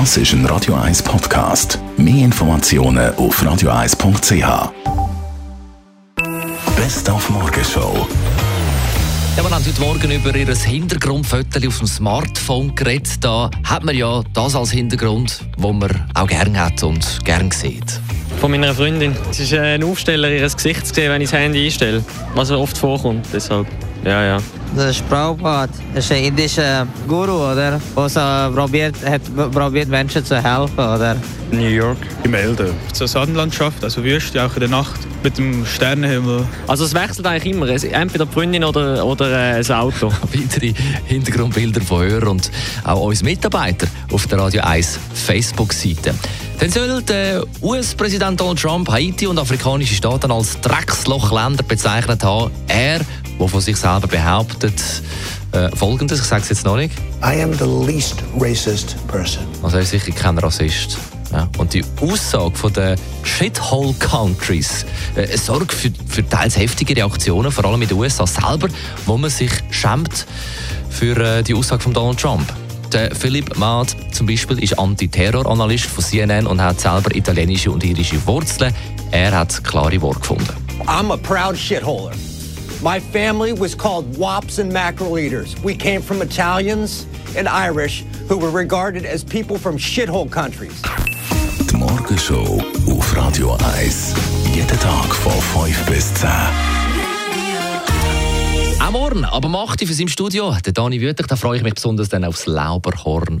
Das ist ein Radio 1 Podcast. Mehr Informationen auf radio1.ch. Best auf Morgenshow. Ja, wir haben heute Morgen über ihr Hintergrundfoto auf dem Smartphone geredet. Da hat man ja das als Hintergrund, wo man auch gerne hat und gerne sieht. Von meiner Freundin. Es ist ein Aufsteller, ihr Gesicht zu sehen, wenn ich das Handy einstelle. Was oft vorkommt, deshalb. Ja, ja. Das ist Prabhupada. Das ist ein indischer Guru, oder? Der so probiert, hat probiert, Menschen zu helfen, oder? New York. Gemälde. So Sandlandschaft, also Wüste, auch in der Nacht mit dem Sternenhimmel. Also es wechselt eigentlich immer. Entweder die Freundin oder, oder äh, das Auto. Weitere Hintergrundbilder von Hörern und auch uns Mitarbeiter auf der Radio 1 Facebook-Seite. Dann soll der US-Präsident Donald Trump Haiti und afrikanische Staaten als Dreckslochländer bezeichnet haben. Er, der von sich selber behauptet, äh, folgendes, ich sage es jetzt noch nicht. I am the least racist person. Also er ist sicher kein Rassist. Ja. Und die Aussage von den Shithole Countries äh, sorgt für, für teils heftige Reaktionen, vor allem in den USA selber, wo man sich schämt für äh, die Aussage von Donald Trump. Der Philipp Maat zum Beispiel ist Antiterror-Analyst von CNN und hat selber italienische und irische Wurzeln. Er hat klare Worte gefunden. I'm a proud shitholer. My family was called wops and mackerel eaters. We came from Italians and Irish who were regarded as people from shithole countries. Die Morgenshow auf Radio 1. Jeden Tag von 5 bis 10. Auch morgen, aber macht für sein Studio, der Dani Wüttig, da freue ich mich besonders dann aufs Lauberhorn